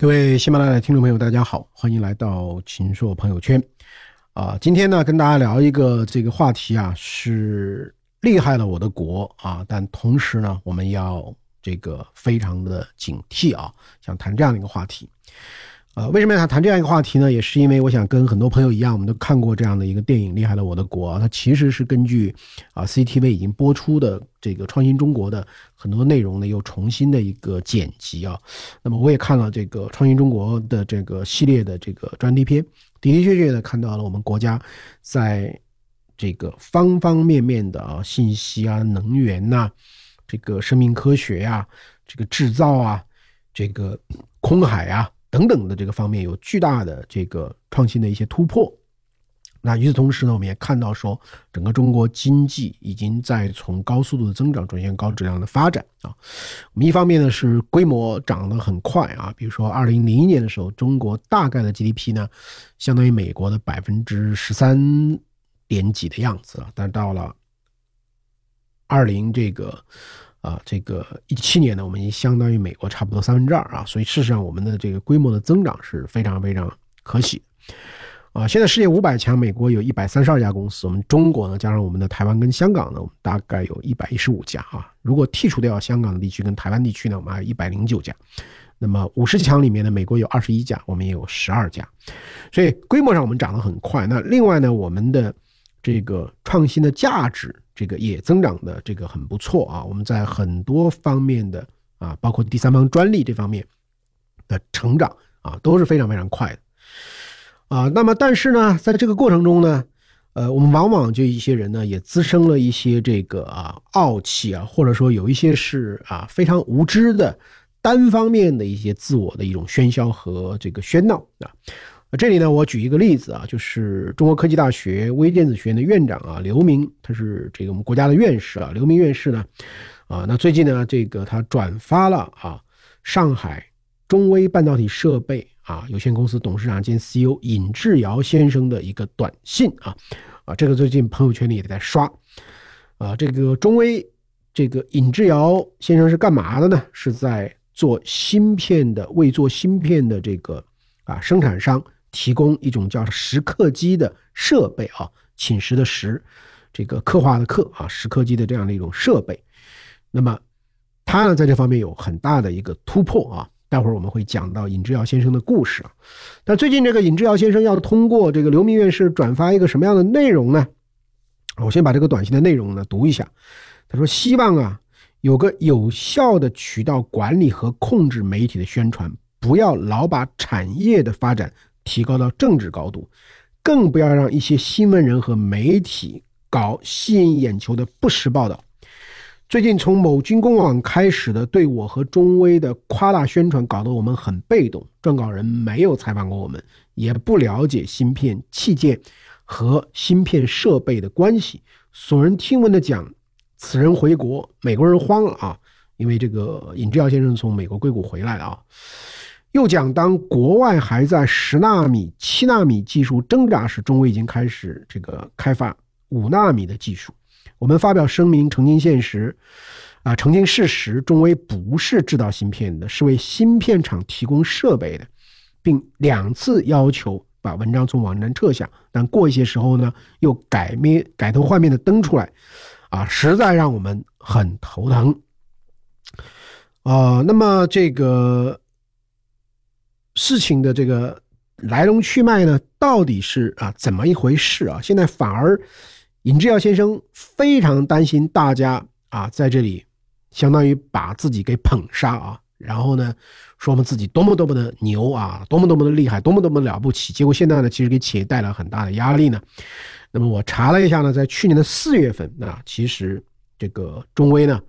各位喜马拉雅的听众朋友，大家好，欢迎来到秦朔朋友圈。啊，今天呢，跟大家聊一个这个话题啊，是厉害了我的国啊，但同时呢，我们要这个非常的警惕啊，想谈这样的一个话题。呃，为什么要谈这样一个话题呢？也是因为我想跟很多朋友一样，我们都看过这样的一个电影《厉害了我的国》，它其实是根据啊 CCTV 已经播出的这个《创新中国》的很多内容呢，又重新的一个剪辑啊。那么我也看了这个《创新中国》的这个系列的这个专题片，的的确确的看到了我们国家在这个方方面面的啊信息啊、能源呐、这个生命科学呀、这个制造啊、这个空海啊。等等的这个方面有巨大的这个创新的一些突破。那与此同时呢，我们也看到说，整个中国经济已经在从高速度的增长转向高质量的发展啊。我们一方面呢是规模涨得很快啊，比如说二零零一年的时候，中国大概的 GDP 呢，相当于美国的百分之十三点几的样子了。但到了二零这个。啊，这个一七年呢，我们已经相当于美国差不多三分之二啊，所以事实上我们的这个规模的增长是非常非常可喜。啊，现在世界五百强，美国有一百三十二家公司，我们中国呢，加上我们的台湾跟香港呢，我们大概有一百一十五家啊。如果剔除掉香港的地区跟台湾地区呢，我们还有一百零九家。那么五十强里面呢，美国有二十一家，我们也有十二家，所以规模上我们涨得很快。那另外呢，我们的这个创新的价值。这个也增长的这个很不错啊，我们在很多方面的啊，包括第三方专利这方面的成长啊，都是非常非常快的啊。那么，但是呢，在这个过程中呢，呃，我们往往就一些人呢，也滋生了一些这个啊傲气啊，或者说有一些是啊非常无知的单方面的一些自我的一种喧嚣和这个喧闹啊。这里呢，我举一个例子啊，就是中国科技大学微电子学院的院长啊，刘明，他是这个我们国家的院士啊。刘明院士呢，啊，那最近呢，这个他转发了啊，上海中微半导体设备啊有限公司董事长兼 CEO 尹志尧先生的一个短信啊，啊，这个最近朋友圈里也在刷，啊，这个中微这个尹志尧先生是干嘛的呢？是在做芯片的，为做芯片的这个啊生产商。提供一种叫蚀刻机的设备啊，侵蚀的蚀，这个刻画的刻啊，蚀刻机的这样的一种设备。那么，他呢在这方面有很大的一个突破啊。待会儿我们会讲到尹志尧先生的故事啊。但最近这个尹志尧先生要通过这个刘明院士转发一个什么样的内容呢？我先把这个短信的内容呢读一下。他说：“希望啊有个有效的渠道管理和控制媒体的宣传，不要老把产业的发展。”提高到政治高度，更不要让一些新闻人和媒体搞吸引眼球的不实报道。最近从某军工网开始的对我和中微的夸大宣传，搞得我们很被动。撰稿人没有采访过我们，也不了解芯片器件和芯片设备的关系。耸人听闻的讲，此人回国，美国人慌了啊，因为这个尹志尧先生从美国硅谷回来了啊。又讲，当国外还在十纳米、七纳米技术挣扎时，中微已经开始这个开发五纳米的技术。我们发表声明澄清现实，啊，澄清事实：中微不是制造芯片的，是为芯片厂提供设备的，并两次要求把文章从网站撤下，但过一些时候呢，又改面改头换面的登出来，啊，实在让我们很头疼。啊，那么这个。事情的这个来龙去脉呢，到底是啊怎么一回事啊？现在反而尹志尧先生非常担心大家啊在这里相当于把自己给捧杀啊，然后呢说我们自己多么多么的牛啊，多么多么的厉害，多么多么的了不起。结果现在呢，其实给企业带来很大的压力呢。那么我查了一下呢，在去年的四月份啊，其实这个中微呢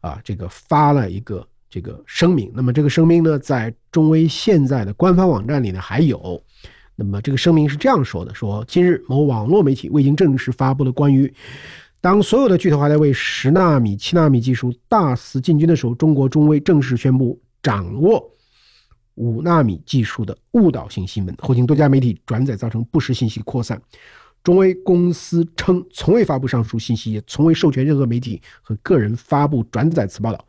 啊这个发了一个。这个声明，那么这个声明呢，在中微现在的官方网站里呢还有。那么这个声明是这样说的：说今日某网络媒体未经正式发布了关于当所有的巨头还在为十纳米、七纳米技术大肆进军的时候，中国中微正式宣布掌握五纳米技术的误导性新闻，后经多家媒体转载，造成不实信息扩散。中微公司称从未发布上述信息，也从未授权任何媒体和个人发布转载此报道。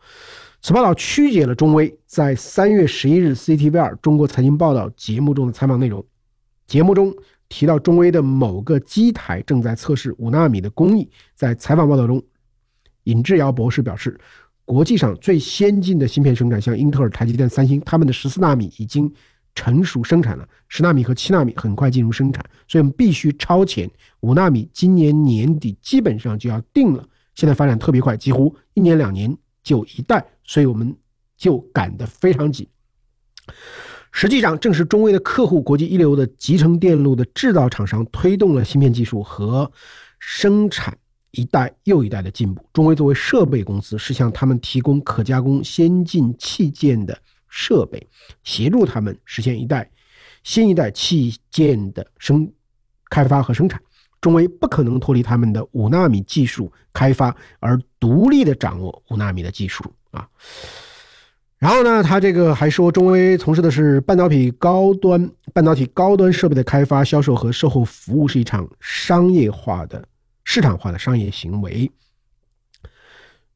此报道曲解了中微在三月十一日 CTV 二中国财经报道节目中的采访内容。节目中提到中微的某个机台正在测试五纳米的工艺。在采访报道中，尹志尧博士表示，国际上最先进的芯片生产，像英特尔、台积电、三星，他们的十四纳米已经成熟生产了，十纳米和七纳米很快进入生产，所以我们必须超前。五纳米今年年底基本上就要定了。现在发展特别快，几乎一年两年就一代，所以我们就赶得非常紧。实际上，正是中微的客户国际一流的集成电路的制造厂商推动了芯片技术和生产一代又一代的进步。中微作为设备公司，是向他们提供可加工先进器件的设备，协助他们实现一代新一代器件的生开发和生产。中微不可能脱离他们的五纳米技术开发而独立的掌握五纳米的技术啊。然后呢，他这个还说，中微从事的是半导体高端半导体高端设备的开发、销售和售后服务，是一场商业化的市场化的商业行为。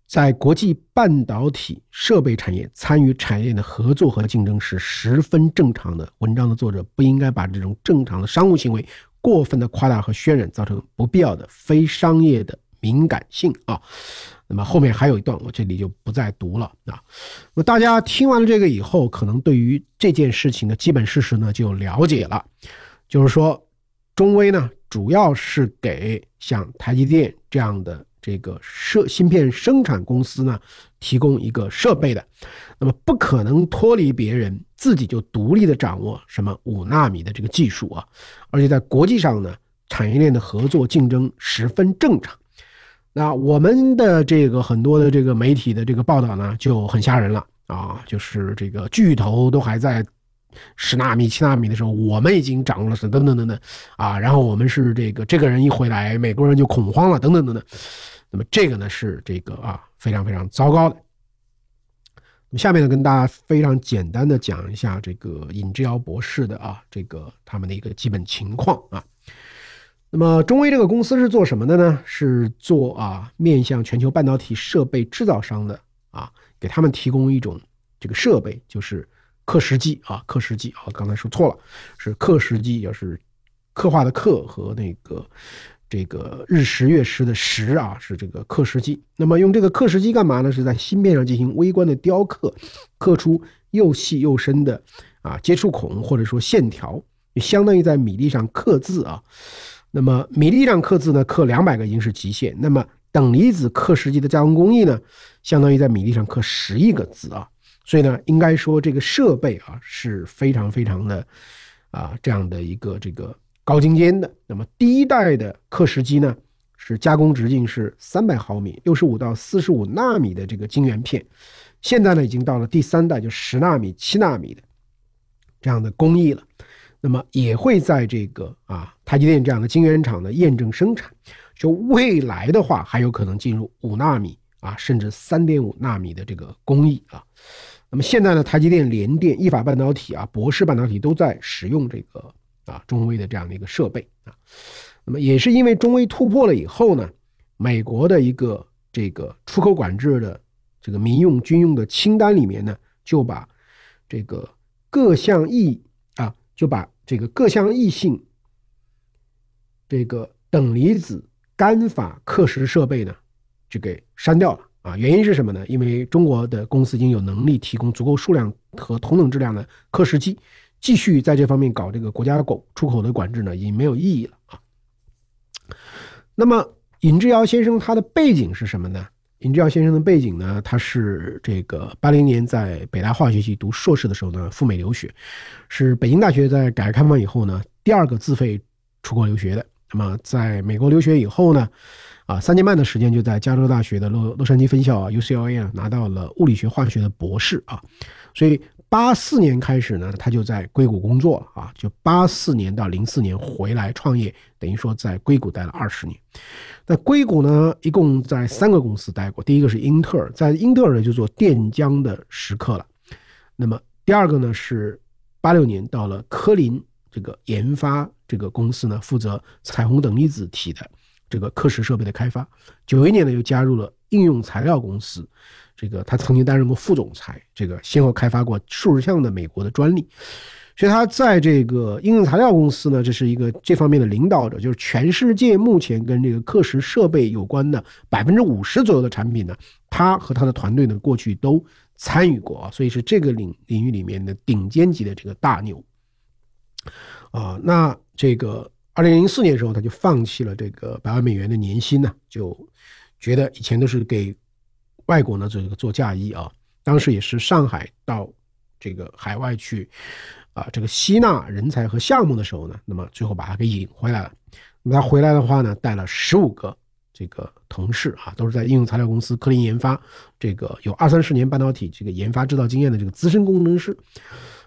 在国际半导体设备产业参与产业链的合作和竞争是十分正常的。文章的作者不应该把这种正常的商务行为。过分的夸大和渲染，造成不必要的非商业的敏感性啊。那么后面还有一段，我这里就不再读了啊。那么大家听完了这个以后，可能对于这件事情的基本事实呢就了解了，就是说，中微呢主要是给像台积电这样的这个设芯片生产公司呢提供一个设备的，那么不可能脱离别人。自己就独立的掌握什么五纳米的这个技术啊，而且在国际上呢，产业链的合作竞争十分正常。那我们的这个很多的这个媒体的这个报道呢，就很吓人了啊，就是这个巨头都还在十纳米、七纳米的时候，我们已经掌握了是等等等等啊，然后我们是这个这个人一回来，美国人就恐慌了等等等等。那么这个呢是这个啊非常非常糟糕的。那么下面呢，跟大家非常简单的讲一下这个尹志尧博士的啊，这个他们的一个基本情况啊。那么中微这个公司是做什么的呢？是做啊面向全球半导体设备制造商的啊，给他们提供一种这个设备，就是刻蚀机啊，刻蚀机啊，刚才说错了，是刻蚀机，也是刻画的刻和那个。这个日食月食的食啊，是这个刻蚀机。那么用这个刻蚀机干嘛呢？是在芯片上进行微观的雕刻，刻出又细又深的啊接触孔或者说线条，相当于在米粒上刻字啊。那么米粒上刻字呢，刻两百个已经是极限。那么等离子刻蚀机的加工工艺呢，相当于在米粒上刻十亿个字啊。所以呢，应该说这个设备啊是非常非常的啊这样的一个这个。高精尖的，那么第一代的刻蚀机呢，是加工直径是三百毫米，六十五到四十五纳米的这个晶圆片。现在呢，已经到了第三代，就十纳米、七纳米的这样的工艺了。那么也会在这个啊台积电这样的晶圆厂的验证生产。就未来的话，还有可能进入五纳米啊，甚至三点五纳米的这个工艺啊。那么现在呢，台积电、联电、意法半导体啊、博士半导体都在使用这个。中微的这样的一个设备啊，那么也是因为中微突破了以后呢，美国的一个这个出口管制的这个民用军用的清单里面呢，就把这个各项异啊，就把这个各项异性这个等离子干法刻蚀设备呢，就给删掉了啊。原因是什么呢？因为中国的公司已经有能力提供足够数量和同等质量的刻蚀机。继续在这方面搞这个国家狗出口的管制呢，已经没有意义了啊。那么尹志尧先生他的背景是什么呢？尹志尧先生的背景呢，他是这个八零年在北大化学系读硕士的时候呢赴美留学，是北京大学在改革开放以后呢第二个自费出国留学的。那么在美国留学以后呢，啊三年半的时间就在加州大学的洛洛杉矶分校啊 UCLA 啊拿到了物理学化学的博士啊，所以。八四年开始呢，他就在硅谷工作了啊，就八四年到零四年回来创业，等于说在硅谷待了二十年。那硅谷呢，一共在三个公司待过，第一个是英特尔，在英特尔呢就做电浆的时刻了。那么第二个呢是八六年到了科林这个研发这个公司呢，负责彩虹等离子体的这个刻蚀设备的开发。九一年呢，又加入了应用材料公司，这个他曾经担任过副总裁，这个先后开发过数十项的美国的专利。所以他在这个应用材料公司呢，这是一个这方面的领导者，就是全世界目前跟这个刻蚀设备有关的百分之五十左右的产品呢，他和他的团队呢过去都参与过啊，所以是这个领领域里面的顶尖级的这个大牛啊。那这个二零零四年的时候，他就放弃了这个百万美元的年薪呢，就觉得以前都是给外国呢做这个做嫁衣啊，当时也是上海到这个海外去。啊，这个吸纳人才和项目的时候呢，那么最后把他给引回来了。那么他回来的话呢，带了十五个这个同事啊，都是在应用材料公司科林研发，这个有二三十年半导体这个研发制造经验的这个资深工程师。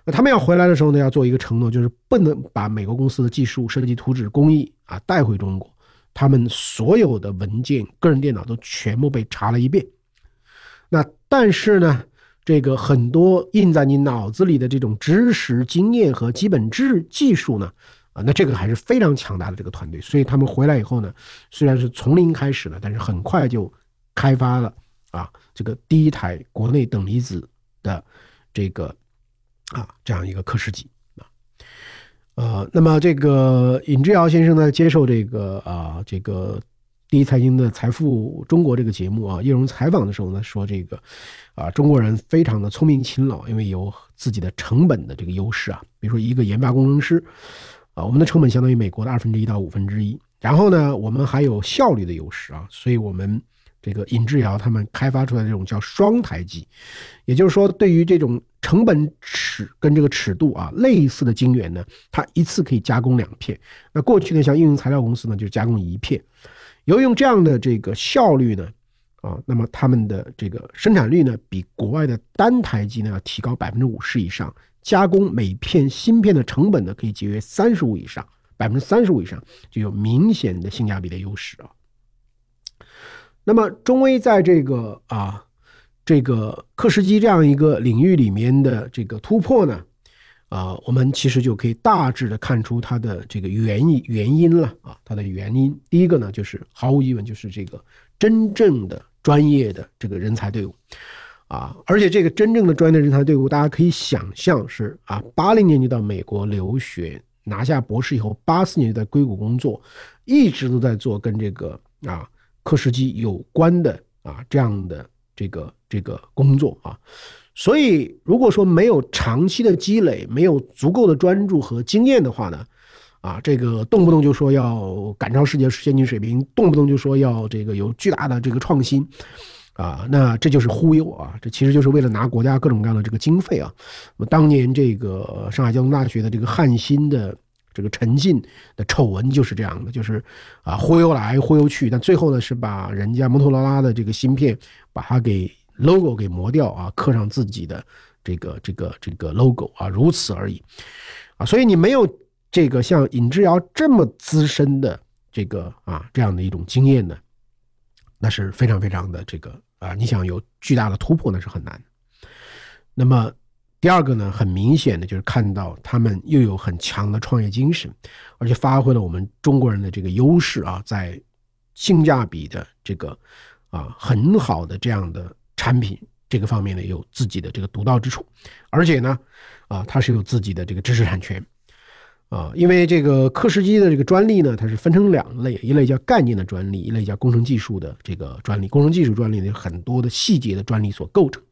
那他们要回来的时候呢，要做一个承诺，就是不能把美国公司的技术、设计图纸、工艺啊带回中国。他们所有的文件、个人电脑都全部被查了一遍。那但是呢？这个很多印在你脑子里的这种知识、经验和基本知技术呢，啊，那这个还是非常强大的这个团队。所以他们回来以后呢，虽然是从零开始的，但是很快就开发了啊这个第一台国内等离子的这个啊这样一个刻蚀机啊。呃，那么这个尹志尧先生呢，接受这个啊这个。第一财经的财富中国这个节目啊，叶荣采访的时候呢，说这个，啊，中国人非常的聪明勤劳，因为有自己的成本的这个优势啊。比如说一个研发工程师，啊，我们的成本相当于美国的二分之一到五分之一。然后呢，我们还有效率的优势啊，所以我们这个尹志尧他们开发出来的这种叫双台机，也就是说，对于这种成本尺跟这个尺度啊类似的晶圆呢，它一次可以加工两片。那过去呢，像应用材料公司呢，就加工一片。由于这样的这个效率呢，啊，那么他们的这个生产率呢，比国外的单台机呢要提高百分之五十以上，加工每片芯片的成本呢可以节约三十五以上，百分之三十五以上就有明显的性价比的优势啊。那么中微在这个啊这个刻蚀机这样一个领域里面的这个突破呢？啊，我们其实就可以大致的看出它的这个原因原因了啊，它的原因第一个呢，就是毫无疑问就是这个真正的专业的这个人才队伍，啊，而且这个真正的专业人才队伍，大家可以想象是啊，八零年就到美国留学，拿下博士以后，八四年就在硅谷工作，一直都在做跟这个啊刻蚀机有关的啊这样的这个这个工作啊。所以，如果说没有长期的积累，没有足够的专注和经验的话呢，啊，这个动不动就说要赶超世界先进水平，动不动就说要这个有巨大的这个创新，啊，那这就是忽悠啊，这其实就是为了拿国家各种各样的这个经费啊。那么当年这个上海交通大学的这个汉芯的这个陈进的丑闻就是这样的，就是啊忽悠来忽悠去，但最后呢是把人家摩托罗拉的这个芯片把它给。logo 给磨掉啊，刻上自己的这个这个这个 logo 啊，如此而已啊，所以你没有这个像尹志尧这么资深的这个啊这样的一种经验呢，那是非常非常的这个啊，你想有巨大的突破那是很难。那么第二个呢，很明显的就是看到他们又有很强的创业精神，而且发挥了我们中国人的这个优势啊，在性价比的这个啊很好的这样的。产品这个方面呢，有自己的这个独到之处，而且呢，啊，它是有自己的这个知识产权，啊，因为这个刻蚀机的这个专利呢，它是分成两类，一类叫概念的专利，一类叫工程技术的这个专利。工程技术专利呢，有很多的细节的专利所构成。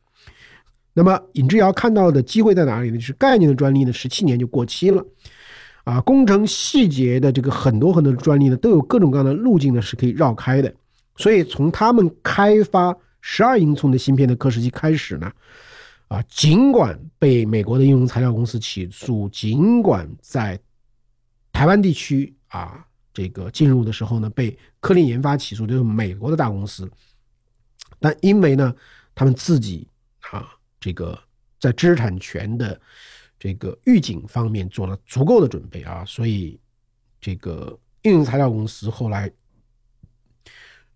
那么尹志尧看到的机会在哪里呢？就是概念的专利呢，十七年就过期了，啊，工程细节的这个很多很多的专利呢，都有各种各样的路径呢，是可以绕开的。所以从他们开发。十二英寸的芯片的刻蚀机开始呢，啊，尽管被美国的应用材料公司起诉，尽管在台湾地区啊，这个进入的时候呢，被科林研发起诉，就是美国的大公司，但因为呢，他们自己，这个在知识产权的这个预警方面做了足够的准备啊，所以这个应用材料公司后来。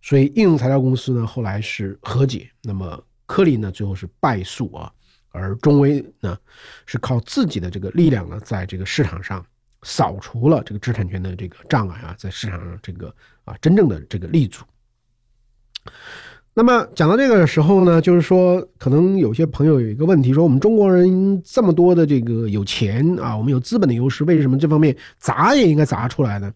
所以应用材料公司呢，后来是和解，那么科林呢，最后是败诉啊，而中微呢，是靠自己的这个力量呢，在这个市场上扫除了这个知识产权的这个障碍啊，在市场上这个啊真正的这个立足。那么讲到这个时候呢，就是说，可能有些朋友有一个问题，说我们中国人这么多的这个有钱啊，我们有资本的优势，为什么这方面砸也应该砸出来呢？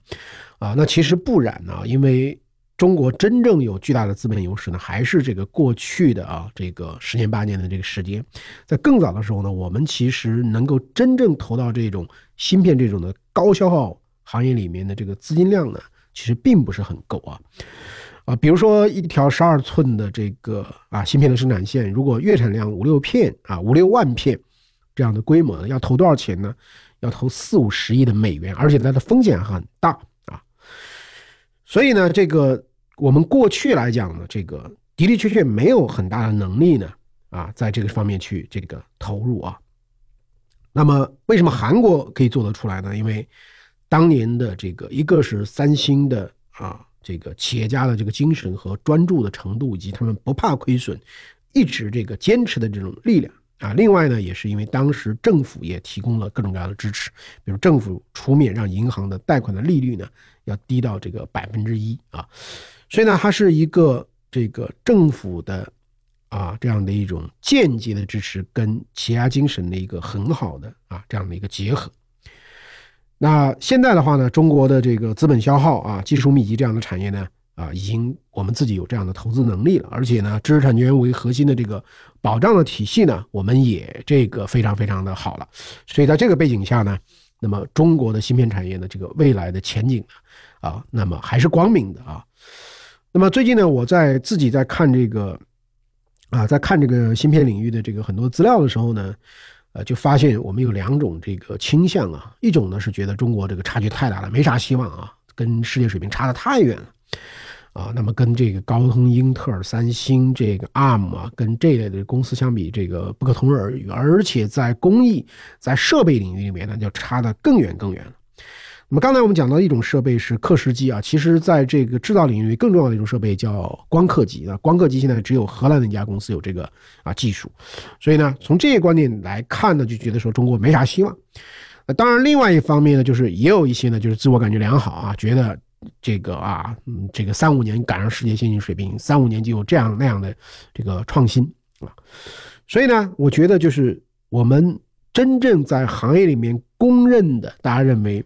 啊，那其实不然啊，因为中国真正有巨大的资本优势呢，还是这个过去的啊这个十年八年的这个时间，在更早的时候呢，我们其实能够真正投到这种芯片这种的高消耗行业里面的这个资金量呢，其实并不是很够啊。啊，比如说一条十二寸的这个啊芯片的生产线，如果月产量五六片啊五六万片这样的规模，要投多少钱呢？要投四五十亿的美元，而且它的风险很大啊。所以呢，这个我们过去来讲呢，这个的的确确没有很大的能力呢啊，在这个方面去这个投入啊。那么为什么韩国可以做得出来呢？因为当年的这个一个是三星的啊。这个企业家的这个精神和专注的程度，以及他们不怕亏损、一直这个坚持的这种力量啊。另外呢，也是因为当时政府也提供了各种各样的支持，比如政府出面让银行的贷款的利率呢要低到这个百分之一啊。所以呢，它是一个这个政府的啊这样的一种间接的支持，跟企业家精神的一个很好的啊这样的一个结合。那现在的话呢，中国的这个资本消耗啊、技术密集这样的产业呢，啊，已经我们自己有这样的投资能力了，而且呢，知识产权为核心的这个保障的体系呢，我们也这个非常非常的好了。所以在这个背景下呢，那么中国的芯片产业的这个未来的前景呢，啊，那么还是光明的啊。那么最近呢，我在自己在看这个啊，在看这个芯片领域的这个很多资料的时候呢。呃，就发现我们有两种这个倾向啊，一种呢是觉得中国这个差距太大了，没啥希望啊，跟世界水平差得太远了，啊，那么跟这个高通、英特尔、三星这个 ARM 啊，跟这类的公司相比，这个不可同日而语，而且在工艺、在设备领域里面呢，就差的更远更远。那么刚才我们讲到一种设备是刻蚀机啊，其实在这个制造领域更重要的一种设备叫光刻机啊。光刻机现在只有荷兰的一家公司有这个啊技术，所以呢，从这些观点来看呢，就觉得说中国没啥希望。那当然，另外一方面呢，就是也有一些呢，就是自我感觉良好啊，觉得这个啊，嗯，这个三五年赶上世界先进水平，三五年就有这样那样的这个创新啊。所以呢，我觉得就是我们真正在行业里面公认的，大家认为。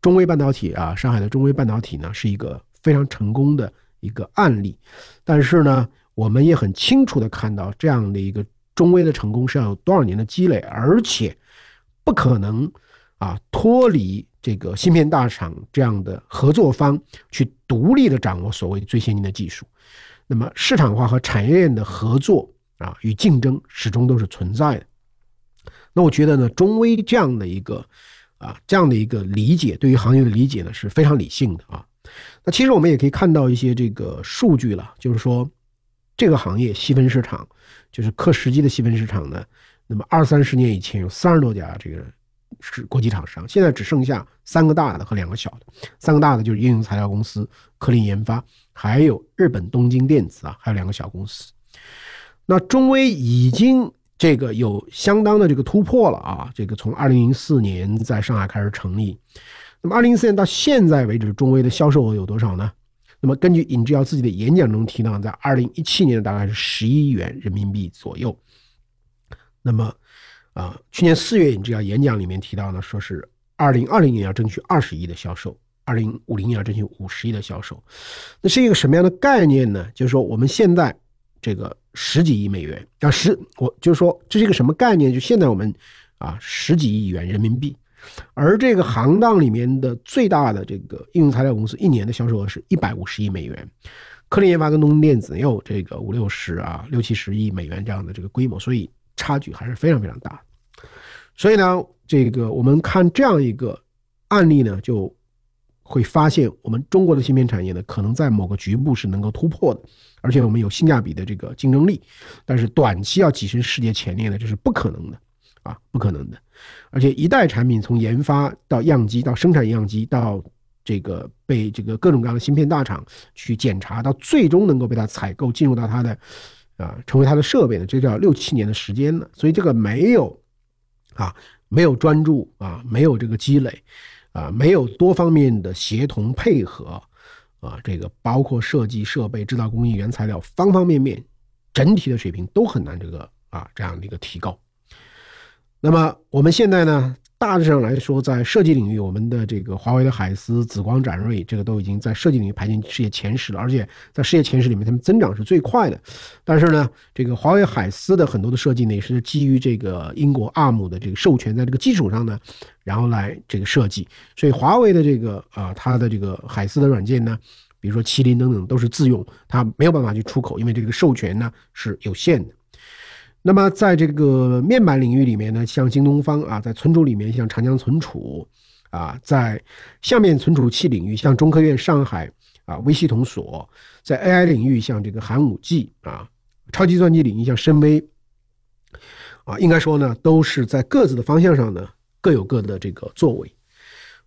中微半导体啊，上海的中微半导体呢是一个非常成功的一个案例，但是呢，我们也很清楚的看到这样的一个中微的成功是要有多少年的积累，而且不可能啊脱离这个芯片大厂这样的合作方去独立的掌握所谓最先进的技术，那么市场化和产业链的合作啊与竞争始终都是存在的。那我觉得呢，中微这样的一个。啊，这样的一个理解，对于行业的理解呢是非常理性的啊。那其实我们也可以看到一些这个数据了，就是说这个行业细分市场，就是刻蚀机的细分市场呢，那么二三十年以前有三十多家这个是国际厂商，现在只剩下三个大的和两个小的。三个大的就是应用材料公司、科林研发，还有日本东京电子啊，还有两个小公司。那中微已经。这个有相当的这个突破了啊！这个从二零零四年在上海开始成立，那么二零零四年到现在为止，中微的销售额有多少呢？那么根据尹志尧自己的演讲中提到，在二零一七年大概是十一亿元人民币左右。那么啊，去年四月尹志尧演讲里面提到呢，说是二零二零年要争取二十亿的销售，二零五零年要争取五十亿的销售。那是一个什么样的概念呢？就是说我们现在。这个十几亿美元啊，十我就是说这是一个什么概念？就现在我们啊十几亿元人民币，而这个行当里面的最大的这个应用材料公司一年的销售额是一百五十亿美元，科林研发跟东京电子也有这个五六十啊六七十亿美元这样的这个规模，所以差距还是非常非常大。所以呢，这个我们看这样一个案例呢，就。会发现，我们中国的芯片产业呢，可能在某个局部是能够突破的，而且我们有性价比的这个竞争力。但是短期要跻身世界前列呢，这是不可能的，啊，不可能的。而且一代产品从研发到样机，到生产样机，到这个被这个各种各样的芯片大厂去检查，到最终能够被它采购进入到它的，啊，成为它的设备呢，这叫六七年的时间呢。所以这个没有，啊，没有专注啊，没有这个积累。啊，没有多方面的协同配合，啊，这个包括设计、设备、制造工艺、原材料方方面面，整体的水平都很难这个啊这样的一个提高。那么我们现在呢？大致上来说，在设计领域，我们的这个华为的海思、紫光展锐，这个都已经在设计领域排进世界前十了，而且在世界前十里面，他们增长是最快的。但是呢，这个华为海思的很多的设计呢，也是基于这个英国 ARM 的这个授权，在这个基础上呢，然后来这个设计。所以华为的这个啊，它的这个海思的软件呢，比如说麒麟等等，都是自用，它没有办法去出口，因为这个授权呢是有限的。那么，在这个面板领域里面呢，像京东方啊，在存储里面像长江存储啊，在下面存储器领域像中科院上海啊微系统所，在 AI 领域像这个寒武纪啊，超级算机领域像深微啊，应该说呢，都是在各自的方向上呢各有各的这个作为。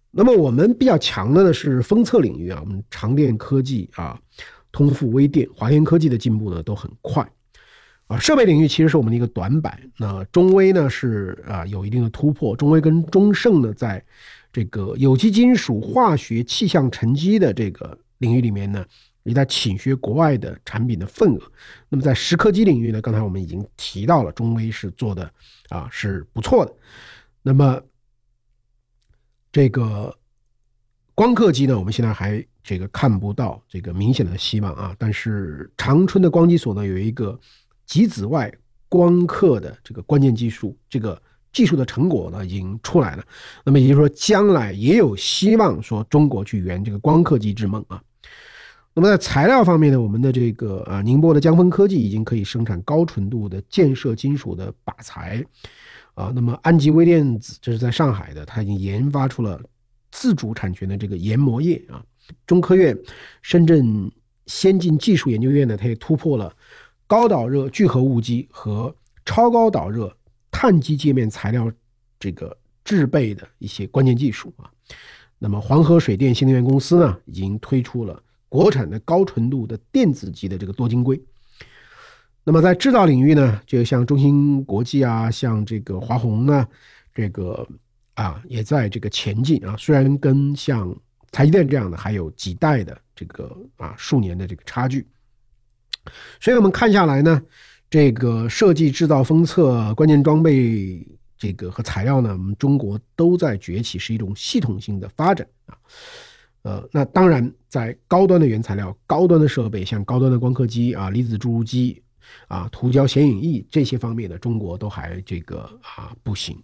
那么我们比较强的呢是封测领域啊，我们长电科技啊、通富微电、华天科技的进步呢都很快。啊，设备领域其实是我们的一个短板。那中微呢是啊有一定的突破，中微跟中盛呢在这个有机金属、化学、气象沉积的这个领域里面呢，也在侵削国外的产品的份额。那么在蚀刻机领域呢，刚才我们已经提到了，中微是做的啊是不错的。那么这个光刻机呢，我们现在还这个看不到这个明显的希望啊。但是长春的光机所呢有一个。极紫外光刻的这个关键技术，这个技术的成果呢已经出来了。那么也就是说，将来也有希望说中国去圆这个光刻机之梦啊。那么在材料方面呢，我们的这个啊宁波的江峰科技已经可以生产高纯度的建设金属的靶材啊。那么安吉微电子这是在上海的，它已经研发出了自主产权的这个研磨液啊。中科院深圳先进技术研究院呢，它也突破了。高导热聚合物机和超高导热碳基界面材料这个制备的一些关键技术啊，那么黄河水电新能源公司呢，已经推出了国产的高纯度的电子级的这个多晶硅。那么在制造领域呢，就像中芯国际啊，像这个华虹呢，这个啊也在这个前进啊，虽然跟像台积电这样的还有几代的这个啊数年的这个差距。所以我们看下来呢，这个设计、制造、封测、关键装备，这个和材料呢，我们中国都在崛起，是一种系统性的发展啊。呃，那当然，在高端的原材料、高端的设备，像高端的光刻机啊、离子注入机啊、涂胶显影液这些方面的，中国都还这个啊不行。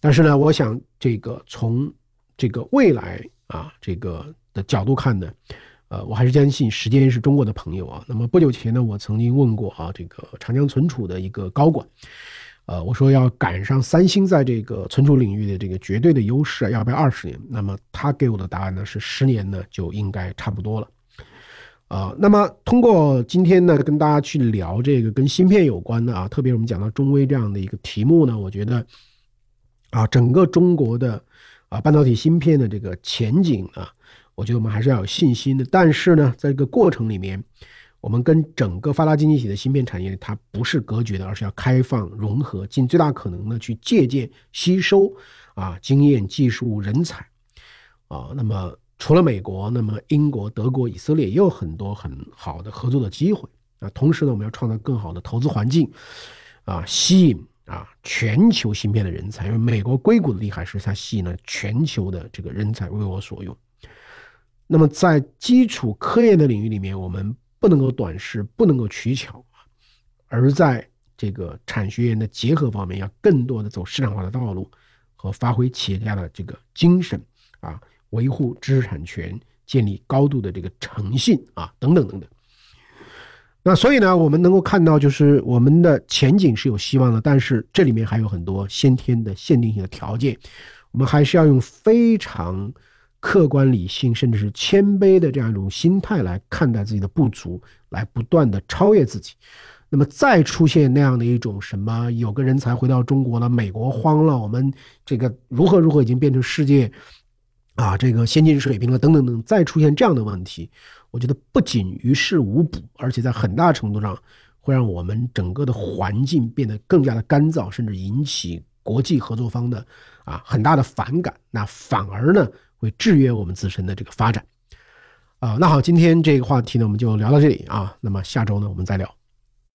但是呢，我想这个从这个未来啊这个的角度看呢。呃，我还是相信时间是中国的朋友啊。那么不久前呢，我曾经问过啊，这个长江存储的一个高管，呃，我说要赶上三星在这个存储领域的这个绝对的优势，要不要二十年？那么他给我的答案呢是十年呢就应该差不多了。啊，那么通过今天呢跟大家去聊这个跟芯片有关的啊，特别我们讲到中微这样的一个题目呢，我觉得啊，整个中国的啊半导体芯片的这个前景啊。我觉得我们还是要有信心的，但是呢，在这个过程里面，我们跟整个发达经济体的芯片产业，它不是隔绝的，而是要开放、融合，尽最大可能的去借鉴、吸收啊经验、技术、人才啊。那么除了美国，那么英国、德国、以色列也有很多很好的合作的机会啊。同时呢，我们要创造更好的投资环境啊，吸引啊全球芯片的人才，因为美国硅谷的厉害是它吸引了全球的这个人才为我所用。那么，在基础科研的领域里面，我们不能够短视，不能够取巧而在这个产学研的结合方面，要更多的走市场化的道路和发挥企业家的这个精神啊，维护知识产权，建立高度的这个诚信啊，等等等等。那所以呢，我们能够看到，就是我们的前景是有希望的，但是这里面还有很多先天的限定性的条件，我们还是要用非常。客观理性，甚至是谦卑的这样一种心态来看待自己的不足，来不断的超越自己。那么再出现那样的一种什么，有个人才回到中国了，美国慌了，我们这个如何如何已经变成世界啊这个先进水平了，等等等，再出现这样的问题，我觉得不仅于事无补，而且在很大程度上会让我们整个的环境变得更加的干燥，甚至引起。国际合作方的啊很大的反感，那反而呢会制约我们自身的这个发展。啊，那好，今天这个话题呢我们就聊到这里啊，那么下周呢我们再聊。